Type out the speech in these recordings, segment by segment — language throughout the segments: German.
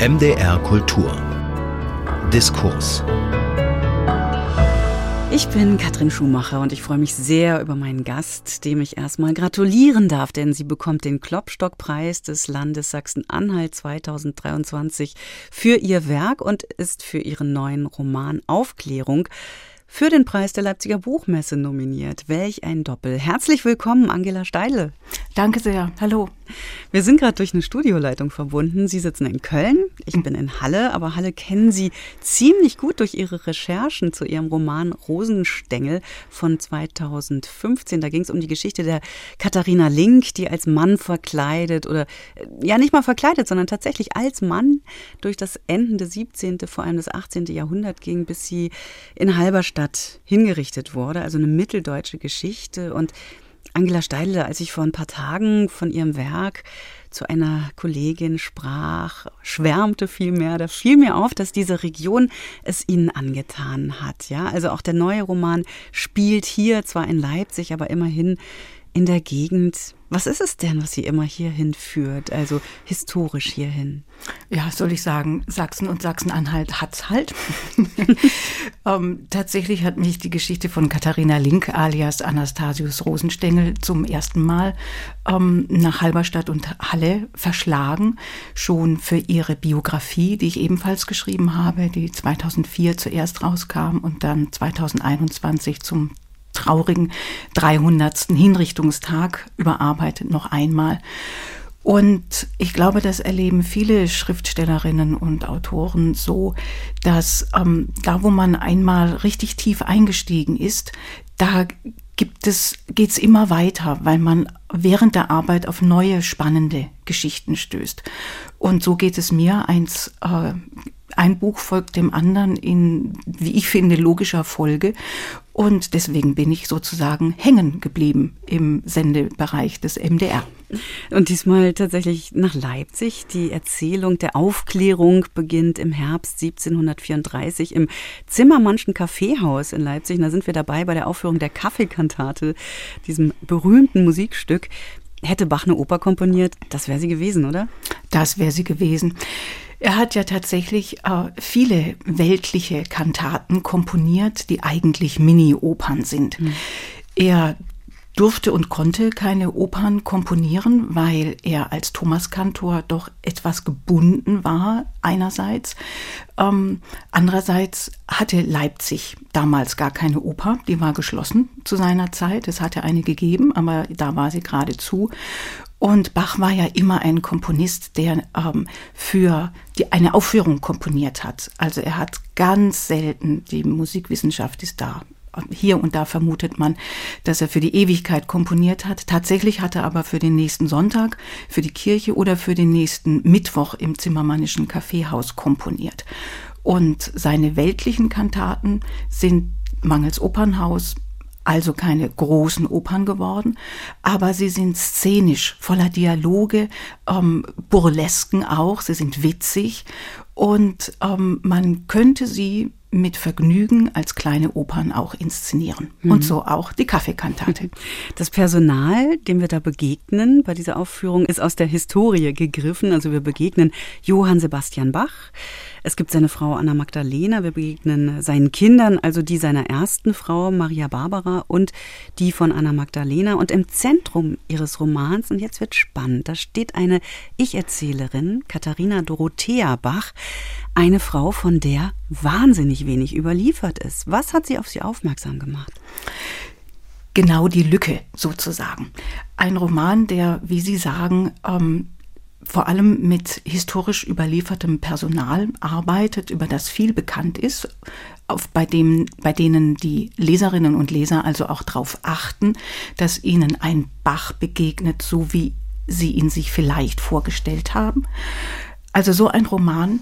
MDR Kultur. Diskurs. Ich bin Katrin Schumacher und ich freue mich sehr über meinen Gast, dem ich erstmal gratulieren darf, denn sie bekommt den Klopstockpreis des Landes Sachsen-Anhalt 2023 für ihr Werk und ist für ihren neuen Roman Aufklärung für den Preis der Leipziger Buchmesse nominiert. Welch ein Doppel. Herzlich willkommen, Angela Steile. Danke sehr. Hallo. Wir sind gerade durch eine Studioleitung verbunden. Sie sitzen in Köln, ich bin in Halle, aber Halle kennen Sie ziemlich gut durch Ihre Recherchen zu Ihrem Roman Rosenstängel von 2015. Da ging es um die Geschichte der Katharina Link, die als Mann verkleidet oder äh, ja nicht mal verkleidet, sondern tatsächlich als Mann durch das endende 17., vor allem das 18. Jahrhundert ging, bis sie in Halberstadt hingerichtet wurde. Also eine mitteldeutsche Geschichte und Angela Steidle, als ich vor ein paar Tagen von ihrem Werk zu einer Kollegin sprach, schwärmte vielmehr, da fiel mir auf, dass diese Region es ihnen angetan hat. Ja, also auch der neue Roman spielt hier zwar in Leipzig, aber immerhin in der Gegend. Was ist es denn, was Sie immer hierhin führt, also historisch hierhin? Ja, soll ich sagen, Sachsen und Sachsen-Anhalt hat's halt. ähm, tatsächlich hat mich die Geschichte von Katharina Link alias Anastasius Rosenstengel zum ersten Mal ähm, nach Halberstadt und Halle verschlagen, schon für ihre Biografie, die ich ebenfalls geschrieben habe, die 2004 zuerst rauskam und dann 2021 zum traurigen 300. Hinrichtungstag überarbeitet noch einmal. Und ich glaube, das erleben viele Schriftstellerinnen und Autoren so, dass ähm, da, wo man einmal richtig tief eingestiegen ist, da gibt es, geht's immer weiter, weil man während der Arbeit auf neue spannende Geschichten stößt. Und so geht es mir. Eins äh, ein Buch folgt dem anderen in, wie ich finde, logischer Folge. Und deswegen bin ich sozusagen hängen geblieben im Sendebereich des MDR. Und diesmal tatsächlich nach Leipzig. Die Erzählung der Aufklärung beginnt im Herbst 1734 im Zimmermannschen Kaffeehaus in Leipzig. Und da sind wir dabei bei der Aufführung der Kaffeekantate, diesem berühmten Musikstück. Hätte Bach eine Oper komponiert, das wäre sie gewesen, oder? Das wäre sie gewesen. Er hat ja tatsächlich äh, viele weltliche Kantaten komponiert, die eigentlich Mini-Opern sind. Mhm. Er durfte und konnte keine Opern komponieren, weil er als Thomaskantor doch etwas gebunden war einerseits. Ähm, andererseits hatte Leipzig damals gar keine Oper, die war geschlossen zu seiner Zeit. Es hatte eine gegeben, aber da war sie gerade zu. Und Bach war ja immer ein Komponist, der ähm, für die, eine Aufführung komponiert hat. Also er hat ganz selten, die Musikwissenschaft ist da. Hier und da vermutet man, dass er für die Ewigkeit komponiert hat. Tatsächlich hat er aber für den nächsten Sonntag, für die Kirche oder für den nächsten Mittwoch im Zimmermannischen Kaffeehaus komponiert. Und seine weltlichen Kantaten sind mangels Opernhaus also keine großen Opern geworden, aber sie sind szenisch, voller Dialoge, ähm, Burlesken auch, sie sind witzig und ähm, man könnte sie mit Vergnügen als kleine Opern auch inszenieren. Mhm. Und so auch die Kaffeekantate. Das Personal, dem wir da begegnen bei dieser Aufführung, ist aus der Historie gegriffen. Also wir begegnen Johann Sebastian Bach. Es gibt seine Frau Anna Magdalena. Wir begegnen seinen Kindern, also die seiner ersten Frau Maria Barbara und die von Anna Magdalena. Und im Zentrum ihres Romans, und jetzt wird spannend, da steht eine Ich-Erzählerin, Katharina Dorothea Bach, eine Frau, von der wahnsinnig wenig überliefert ist. Was hat sie auf sie aufmerksam gemacht? Genau die Lücke sozusagen. Ein Roman, der, wie Sie sagen, ähm, vor allem mit historisch überliefertem Personal arbeitet, über das viel bekannt ist, auf, bei, dem, bei denen die Leserinnen und Leser also auch darauf achten, dass ihnen ein Bach begegnet, so wie sie ihn sich vielleicht vorgestellt haben. Also so ein Roman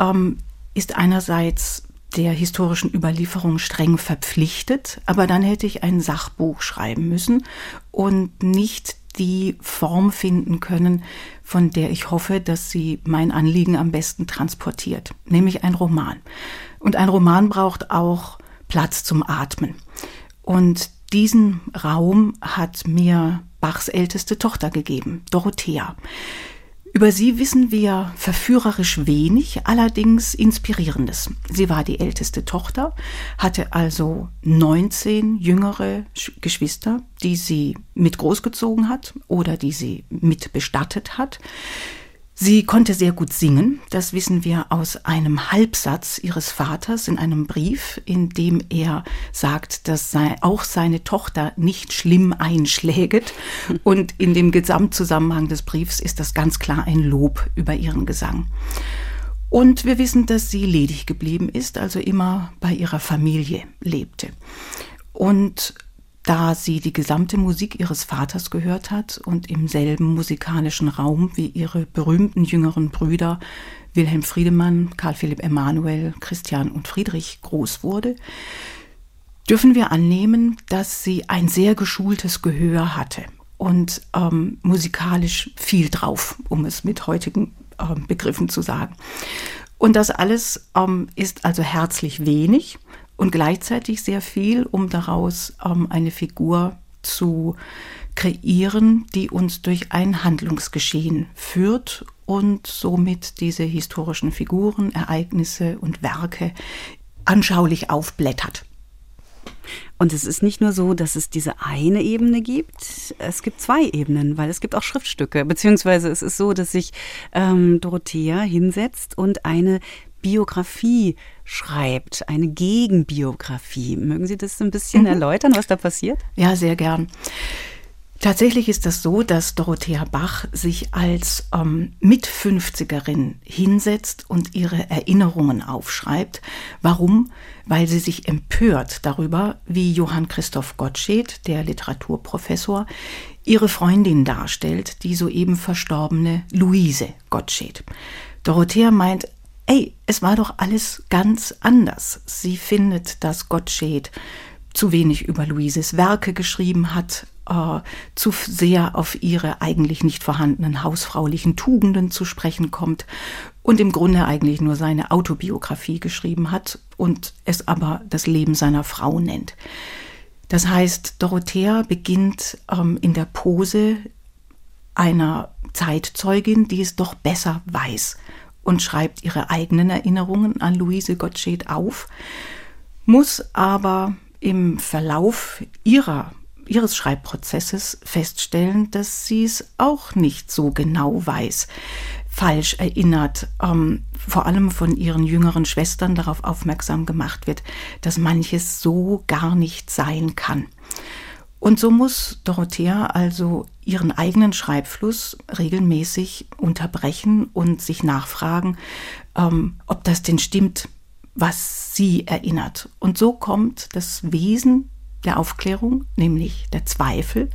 ähm, ist einerseits der historischen Überlieferung streng verpflichtet, aber dann hätte ich ein Sachbuch schreiben müssen und nicht die Form finden können, von der ich hoffe, dass sie mein Anliegen am besten transportiert, nämlich ein Roman. Und ein Roman braucht auch Platz zum Atmen. Und diesen Raum hat mir Bachs älteste Tochter gegeben, Dorothea. Über sie wissen wir verführerisch wenig, allerdings inspirierendes. Sie war die älteste Tochter, hatte also 19 jüngere Geschwister, die sie mit großgezogen hat oder die sie mit bestattet hat. Sie konnte sehr gut singen, das wissen wir aus einem Halbsatz ihres Vaters in einem Brief, in dem er sagt, dass auch seine Tochter nicht schlimm einschläget. Und in dem Gesamtzusammenhang des Briefs ist das ganz klar ein Lob über ihren Gesang. Und wir wissen, dass sie ledig geblieben ist, also immer bei ihrer Familie lebte. Und da sie die gesamte Musik ihres Vaters gehört hat und im selben musikalischen Raum wie ihre berühmten jüngeren Brüder Wilhelm Friedemann, Karl Philipp Emanuel, Christian und Friedrich groß wurde, dürfen wir annehmen, dass sie ein sehr geschultes Gehör hatte und ähm, musikalisch viel drauf, um es mit heutigen ähm, Begriffen zu sagen. Und das alles ähm, ist also herzlich wenig und gleichzeitig sehr viel, um daraus ähm, eine Figur zu kreieren, die uns durch ein Handlungsgeschehen führt und somit diese historischen Figuren, Ereignisse und Werke anschaulich aufblättert. Und es ist nicht nur so, dass es diese eine Ebene gibt, es gibt zwei Ebenen, weil es gibt auch Schriftstücke, beziehungsweise es ist so, dass sich ähm, Dorothea hinsetzt und eine Biografie schreibt, eine Gegenbiografie. Mögen Sie das ein bisschen mhm. erläutern, was da passiert? Ja, sehr gern. Tatsächlich ist das so, dass Dorothea Bach sich als ähm, Mit-50erin hinsetzt und ihre Erinnerungen aufschreibt. Warum? Weil sie sich empört darüber, wie Johann Christoph Gottsched, der Literaturprofessor, ihre Freundin darstellt, die soeben verstorbene Luise Gottsched. Dorothea meint, ey, es war doch alles ganz anders. Sie findet, dass Gottsched zu wenig über Luises Werke geschrieben hat, äh, zu sehr auf ihre eigentlich nicht vorhandenen hausfraulichen Tugenden zu sprechen kommt und im Grunde eigentlich nur seine Autobiografie geschrieben hat und es aber das Leben seiner Frau nennt. Das heißt, Dorothea beginnt ähm, in der Pose einer Zeitzeugin, die es doch besser weiß und schreibt ihre eigenen Erinnerungen an Luise Gottsched auf, muss aber im Verlauf ihrer, ihres Schreibprozesses feststellen, dass sie es auch nicht so genau weiß, falsch erinnert, ähm, vor allem von ihren jüngeren Schwestern darauf aufmerksam gemacht wird, dass manches so gar nicht sein kann. Und so muss Dorothea also ihren eigenen Schreibfluss regelmäßig unterbrechen und sich nachfragen, ähm, ob das denn stimmt, was sie erinnert. Und so kommt das Wesen der Aufklärung, nämlich der Zweifel,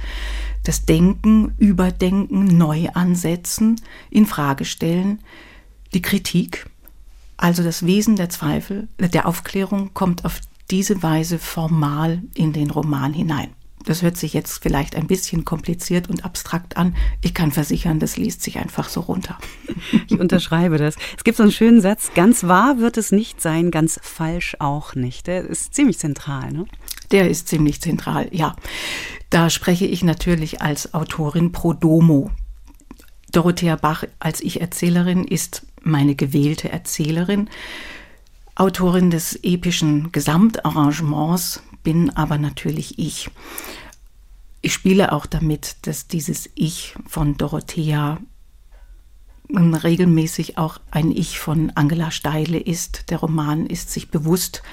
das Denken, Überdenken, Neuansetzen, in Frage stellen, die Kritik, also das Wesen der Zweifel, der Aufklärung kommt auf diese Weise formal in den Roman hinein. Das hört sich jetzt vielleicht ein bisschen kompliziert und abstrakt an. Ich kann versichern, das liest sich einfach so runter. Ich unterschreibe das. Es gibt so einen schönen Satz, ganz wahr wird es nicht sein, ganz falsch auch nicht. Der ist ziemlich zentral, ne? Der ist ziemlich zentral, ja. Da spreche ich natürlich als Autorin pro domo. Dorothea Bach als Ich-Erzählerin ist meine gewählte Erzählerin. Autorin des epischen Gesamtarrangements bin aber natürlich ich. Ich spiele auch damit, dass dieses Ich von Dorothea regelmäßig auch ein Ich von Angela Steile ist. Der Roman ist sich bewusst,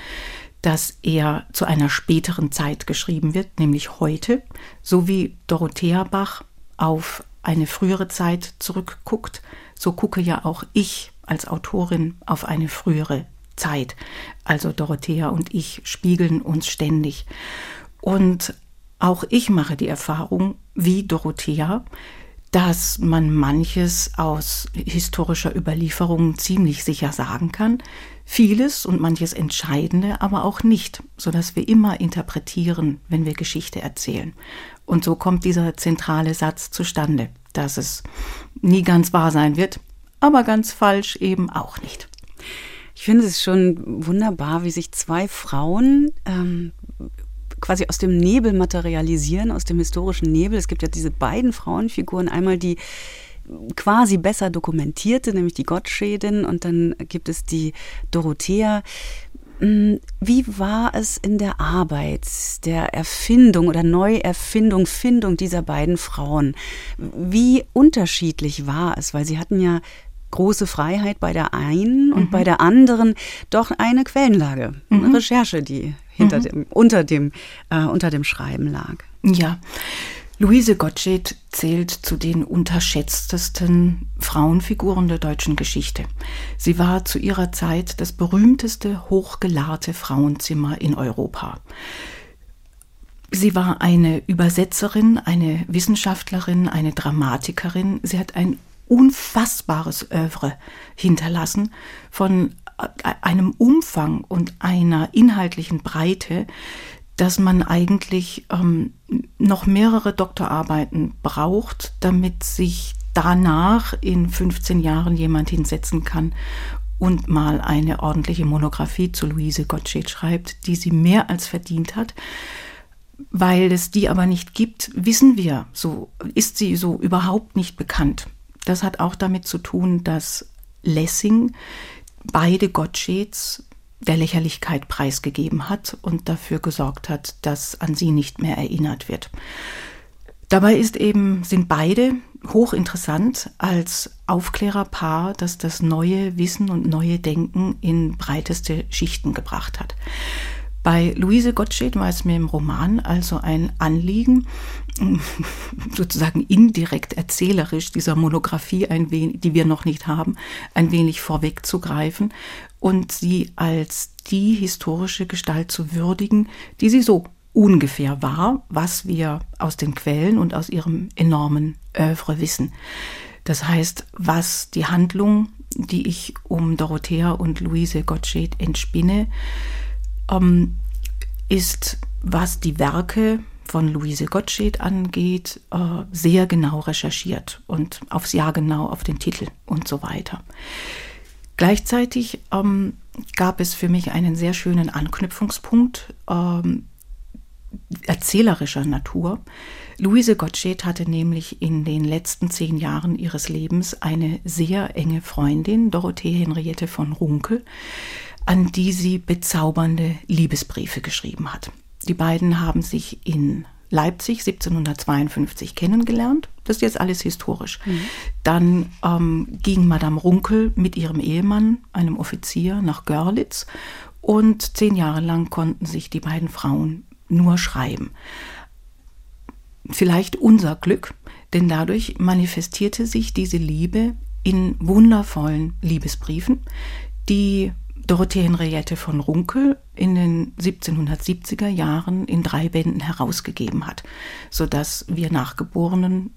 dass er zu einer späteren Zeit geschrieben wird, nämlich heute, so wie Dorothea Bach auf eine frühere Zeit zurückguckt, so gucke ja auch ich als Autorin auf eine frühere Zeit. Also Dorothea und ich spiegeln uns ständig. Und auch ich mache die Erfahrung, wie Dorothea, dass man manches aus historischer Überlieferung ziemlich sicher sagen kann, vieles und manches Entscheidende aber auch nicht, sodass wir immer interpretieren, wenn wir Geschichte erzählen. Und so kommt dieser zentrale Satz zustande, dass es nie ganz wahr sein wird, aber ganz falsch eben auch nicht. Ich finde es schon wunderbar, wie sich zwei Frauen ähm, quasi aus dem Nebel materialisieren, aus dem historischen Nebel. Es gibt ja diese beiden Frauenfiguren, einmal die quasi besser dokumentierte, nämlich die Gottschedin und dann gibt es die Dorothea. Hm, wie war es in der Arbeit, der Erfindung oder Neuerfindung, Findung dieser beiden Frauen? Wie unterschiedlich war es? Weil sie hatten ja große Freiheit bei der einen mhm. und bei der anderen doch eine Quellenlage, mhm. eine Recherche, die hinter mhm. dem, unter dem, äh, unter dem Schreiben lag. Ja. Luise Gottsched zählt zu den unterschätztesten Frauenfiguren der deutschen Geschichte. Sie war zu ihrer Zeit das berühmteste hochgelahrte Frauenzimmer in Europa. Sie war eine Übersetzerin, eine Wissenschaftlerin, eine Dramatikerin. Sie hat ein unfassbares Övre hinterlassen von einem Umfang und einer inhaltlichen Breite, dass man eigentlich ähm, noch mehrere Doktorarbeiten braucht, damit sich danach in 15 Jahren jemand hinsetzen kann und mal eine ordentliche Monographie zu Luise Gottsched schreibt, die sie mehr als verdient hat. Weil es die aber nicht gibt, wissen wir, so ist sie so überhaupt nicht bekannt. Das hat auch damit zu tun, dass Lessing beide Gottscheds der Lächerlichkeit preisgegeben hat und dafür gesorgt hat, dass an sie nicht mehr erinnert wird. Dabei ist eben, sind beide hochinteressant als Aufklärerpaar, das das neue Wissen und neue Denken in breiteste Schichten gebracht hat. Bei Luise Gottsched war es mir im Roman also ein Anliegen, sozusagen indirekt erzählerisch dieser Monographie, ein wenig, die wir noch nicht haben, ein wenig vorwegzugreifen und sie als die historische Gestalt zu würdigen, die sie so ungefähr war, was wir aus den Quellen und aus ihrem enormen Övre wissen. Das heißt, was die Handlung, die ich um Dorothea und Luise Gottsched entspinne, ähm, ist, was die Werke von Luise Gottsched angeht, äh, sehr genau recherchiert und aufs Jahr genau, auf den Titel und so weiter. Gleichzeitig ähm, gab es für mich einen sehr schönen Anknüpfungspunkt ähm, erzählerischer Natur. Luise Gottsched hatte nämlich in den letzten zehn Jahren ihres Lebens eine sehr enge Freundin, Dorothee Henriette von Runkel, an die sie bezaubernde Liebesbriefe geschrieben hat. Die beiden haben sich in Leipzig 1752 kennengelernt. Das ist jetzt alles historisch. Mhm. Dann ähm, ging Madame Runkel mit ihrem Ehemann, einem Offizier, nach Görlitz und zehn Jahre lang konnten sich die beiden Frauen nur schreiben. Vielleicht unser Glück, denn dadurch manifestierte sich diese Liebe in wundervollen Liebesbriefen, die Dorothee Henriette von Runkel in den 1770er Jahren in drei Bänden herausgegeben hat, sodass wir Nachgeborenen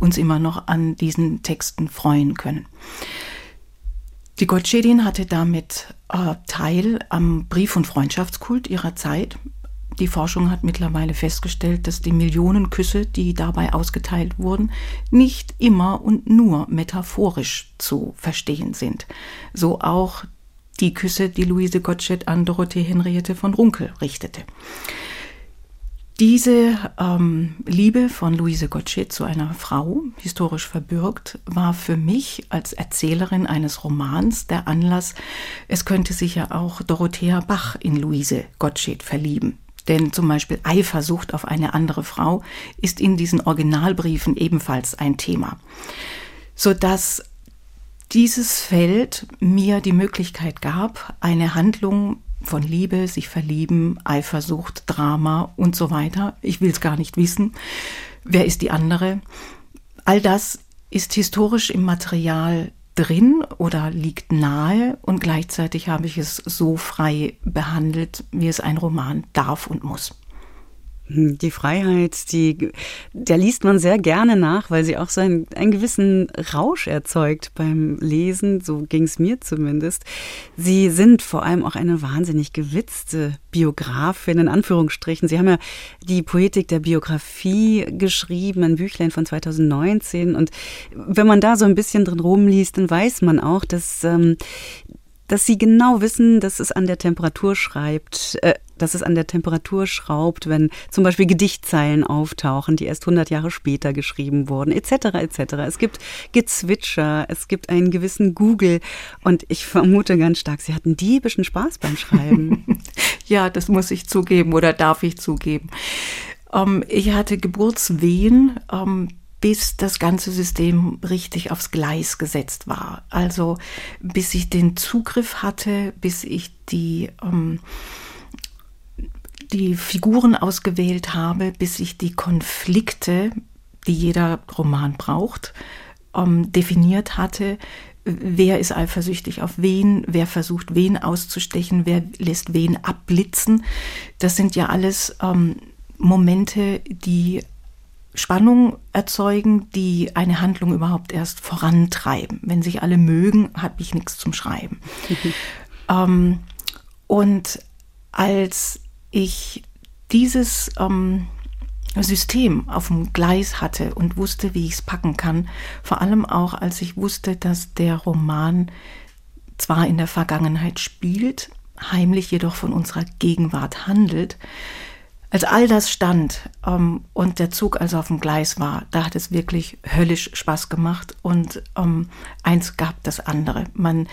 uns immer noch an diesen Texten freuen können. Die Gottschedin hatte damit äh, Teil am Brief- und Freundschaftskult ihrer Zeit. Die Forschung hat mittlerweile festgestellt, dass die Millionen Küsse, die dabei ausgeteilt wurden, nicht immer und nur metaphorisch zu verstehen sind. So auch die Küsse, die Luise Gottsched an Dorothee Henriette von Runkel richtete. Diese ähm, Liebe von Luise Gottsched zu einer Frau, historisch verbürgt, war für mich als Erzählerin eines Romans der Anlass, es könnte sich ja auch Dorothea Bach in Luise Gottsched verlieben. Denn zum Beispiel Eifersucht auf eine andere Frau ist in diesen Originalbriefen ebenfalls ein Thema. Sodass dieses Feld mir die Möglichkeit gab, eine Handlung von Liebe, sich verlieben, Eifersucht, Drama und so weiter. Ich will es gar nicht wissen. Wer ist die andere? All das ist historisch im Material drin oder liegt nahe und gleichzeitig habe ich es so frei behandelt, wie es ein Roman darf und muss. Hm, die Freiheit, die, der liest man sehr gerne nach, weil sie auch so einen, einen gewissen Rausch erzeugt beim Lesen. So ging es mir zumindest. Sie sind vor allem auch eine wahnsinnig gewitzte Biografin, in Anführungsstrichen. Sie haben ja die Poetik der Biografie geschrieben, ein Büchlein von 2019. Und wenn man da so ein bisschen drin rumliest, dann weiß man auch, dass ähm, dass Sie genau wissen, dass es an der Temperatur schreibt, äh, dass es an der Temperatur schraubt, wenn zum Beispiel Gedichtzeilen auftauchen, die erst 100 Jahre später geschrieben wurden, etc. etc. Es gibt Gezwitscher, es gibt einen gewissen Google und ich vermute ganz stark, Sie hatten diebischen Spaß beim Schreiben. ja, das muss ich zugeben oder darf ich zugeben. Ähm, ich hatte Geburtswehen. Ähm, bis das ganze System richtig aufs Gleis gesetzt war. Also bis ich den Zugriff hatte, bis ich die, ähm, die Figuren ausgewählt habe, bis ich die Konflikte, die jeder Roman braucht, ähm, definiert hatte. Wer ist eifersüchtig auf wen? Wer versucht, wen auszustechen? Wer lässt wen abblitzen? Das sind ja alles ähm, Momente, die Spannung erzeugen, die eine Handlung überhaupt erst vorantreiben. Wenn sich alle mögen, habe ich nichts zum Schreiben. ähm, und als ich dieses ähm, System auf dem Gleis hatte und wusste, wie ich es packen kann, vor allem auch als ich wusste, dass der Roman zwar in der Vergangenheit spielt, heimlich jedoch von unserer Gegenwart handelt, als all das stand ähm, und der Zug also auf dem Gleis war, da hat es wirklich höllisch Spaß gemacht und ähm, eins gab das andere. Man,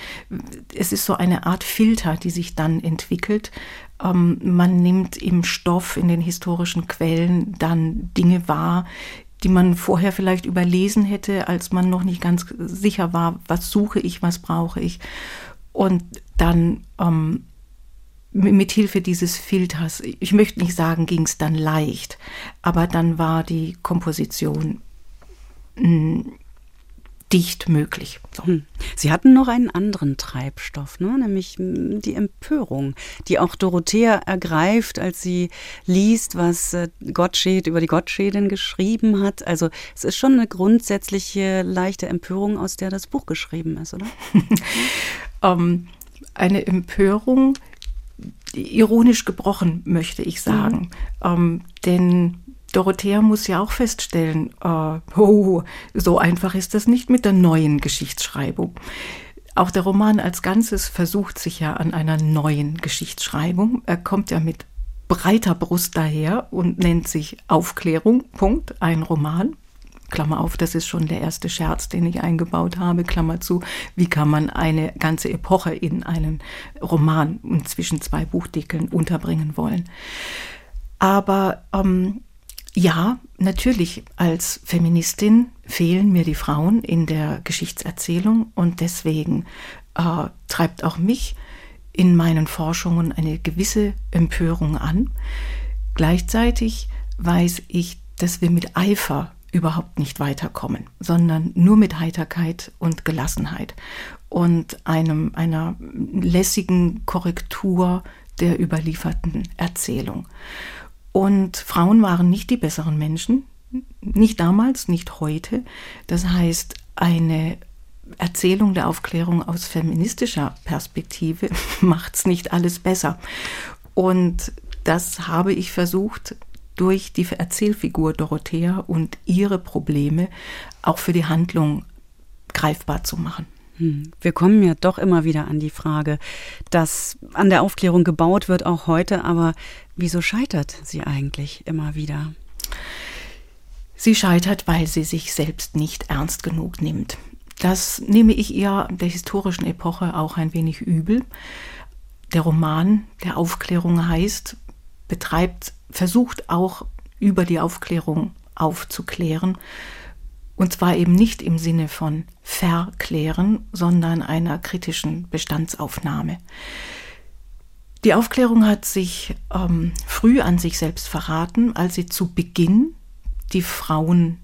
es ist so eine Art Filter, die sich dann entwickelt. Ähm, man nimmt im Stoff, in den historischen Quellen dann Dinge wahr, die man vorher vielleicht überlesen hätte, als man noch nicht ganz sicher war, was suche ich, was brauche ich. Und dann ähm, mit Hilfe dieses Filters, ich möchte nicht sagen, ging es dann leicht, aber dann war die Komposition mh, hm, dicht möglich. So. Hm. Sie hatten noch einen anderen Treibstoff, ne? nämlich hm, die Empörung, die auch Dorothea ergreift, als sie liest, was äh, Gottsched über die Gottschedin geschrieben hat. Also es ist schon eine grundsätzliche leichte Empörung, aus der das Buch geschrieben ist, oder? ähm, eine Empörung, ironisch gebrochen, möchte ich sagen. Mhm. Ähm, denn Dorothea muss ja auch feststellen, äh, oh, so einfach ist das nicht mit der neuen Geschichtsschreibung. Auch der Roman als Ganzes versucht sich ja an einer neuen Geschichtsschreibung. Er kommt ja mit breiter Brust daher und nennt sich Aufklärung, Punkt, ein Roman. Klammer auf, das ist schon der erste Scherz, den ich eingebaut habe, Klammer zu, wie kann man eine ganze Epoche in einen Roman zwischen zwei Buchdeckeln unterbringen wollen. Aber ähm, ja, natürlich, als Feministin fehlen mir die Frauen in der Geschichtserzählung und deswegen äh, treibt auch mich in meinen Forschungen eine gewisse Empörung an. Gleichzeitig weiß ich, dass wir mit Eifer überhaupt nicht weiterkommen, sondern nur mit Heiterkeit und Gelassenheit und einem, einer lässigen Korrektur der überlieferten Erzählung. Und Frauen waren nicht die besseren Menschen, nicht damals, nicht heute. Das heißt, eine Erzählung der Aufklärung aus feministischer Perspektive macht es nicht alles besser. Und das habe ich versucht durch die Erzählfigur Dorothea und ihre Probleme auch für die Handlung greifbar zu machen. Hm. Wir kommen ja doch immer wieder an die Frage, dass an der Aufklärung gebaut wird, auch heute, aber wieso scheitert sie eigentlich immer wieder? Sie scheitert, weil sie sich selbst nicht ernst genug nimmt. Das nehme ich ihr der historischen Epoche auch ein wenig übel. Der Roman der Aufklärung heißt, betreibt versucht auch über die Aufklärung aufzuklären. Und zwar eben nicht im Sinne von verklären, sondern einer kritischen Bestandsaufnahme. Die Aufklärung hat sich ähm, früh an sich selbst verraten, als sie zu Beginn die Frauen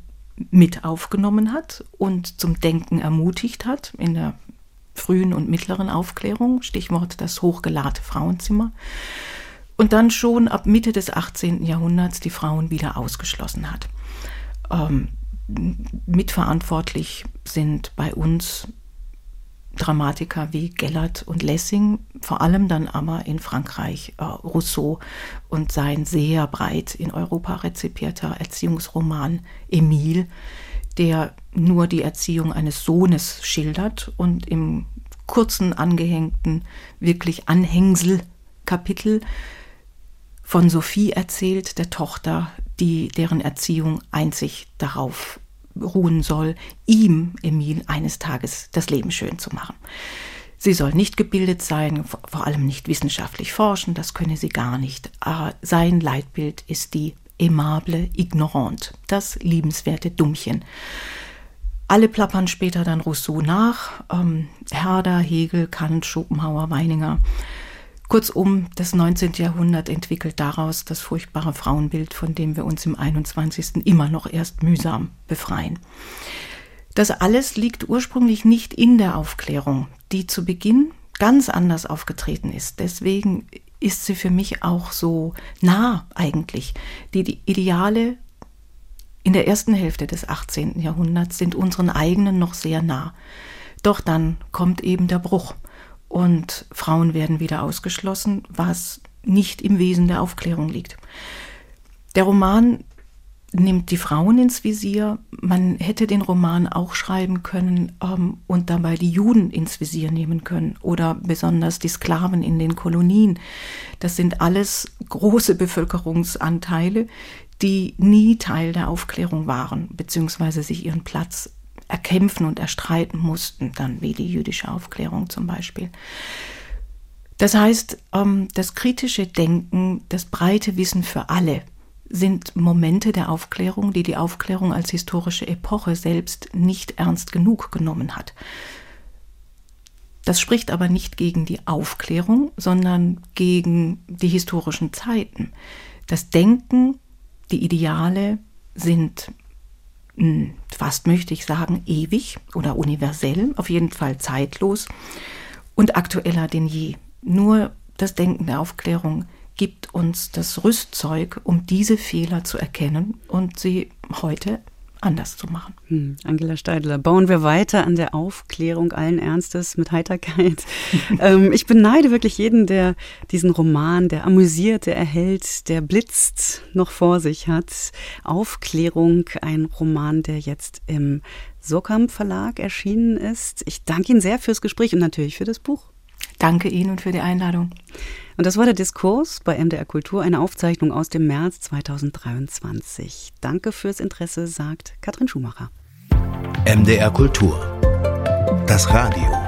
mit aufgenommen hat und zum Denken ermutigt hat in der frühen und mittleren Aufklärung, Stichwort das hochgelahte Frauenzimmer und dann schon ab Mitte des 18. Jahrhunderts die Frauen wieder ausgeschlossen hat. Ähm, mitverantwortlich sind bei uns Dramatiker wie Gellert und Lessing, vor allem dann aber in Frankreich äh, Rousseau und sein sehr breit in Europa rezipierter Erziehungsroman Emile, der nur die Erziehung eines Sohnes schildert und im kurzen angehängten, wirklich Anhängselkapitel von Sophie erzählt, der Tochter, die deren Erziehung einzig darauf ruhen soll, ihm, Emil, eines Tages das Leben schön zu machen. Sie soll nicht gebildet sein, vor allem nicht wissenschaftlich forschen, das könne sie gar nicht. Aber sein Leitbild ist die aimable Ignorante, das liebenswerte Dummchen. Alle plappern später dann Rousseau nach, ähm, Herder, Hegel, Kant, Schopenhauer, Weininger. Kurzum, das 19. Jahrhundert entwickelt daraus das furchtbare Frauenbild, von dem wir uns im 21. immer noch erst mühsam befreien. Das alles liegt ursprünglich nicht in der Aufklärung, die zu Beginn ganz anders aufgetreten ist. Deswegen ist sie für mich auch so nah eigentlich. Die, die Ideale in der ersten Hälfte des 18. Jahrhunderts sind unseren eigenen noch sehr nah. Doch dann kommt eben der Bruch und Frauen werden wieder ausgeschlossen, was nicht im Wesen der Aufklärung liegt. Der Roman nimmt die Frauen ins Visier. Man hätte den Roman auch schreiben können ähm, und dabei die Juden ins Visier nehmen können oder besonders die Sklaven in den Kolonien. Das sind alles große Bevölkerungsanteile, die nie Teil der Aufklärung waren, beziehungsweise sich ihren Platz erkämpfen und erstreiten mussten, dann wie die jüdische Aufklärung zum Beispiel. Das heißt, ähm, das kritische Denken, das breite Wissen für alle, sind Momente der Aufklärung, die die Aufklärung als historische Epoche selbst nicht ernst genug genommen hat. Das spricht aber nicht gegen die Aufklärung, sondern gegen die historischen Zeiten. Das Denken, die Ideale sind fast möchte ich sagen ewig oder universell, auf jeden Fall zeitlos und aktueller denn je. Nur das Denken der Aufklärung gibt uns das Rüstzeug, um diese Fehler zu erkennen und sie heute anders zu machen. Hm, Angela Steidler, bauen wir weiter an der Aufklärung allen Ernstes mit Heiterkeit. ähm, ich beneide wirklich jeden, der diesen Roman, der amüsiert, der erhält, der blitzt noch vor sich hat. Aufklärung, ein Roman, der jetzt im Sokamp Verlag erschienen ist. Ich danke Ihnen sehr fürs Gespräch und natürlich für das Buch. Danke Ihnen für die Einladung. Und das war der Diskurs bei MDR Kultur, eine Aufzeichnung aus dem März 2023. Danke fürs Interesse, sagt Katrin Schumacher. MDR Kultur. Das Radio.